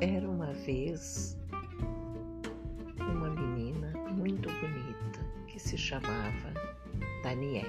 Era uma vez uma menina muito bonita que se chamava Daniele.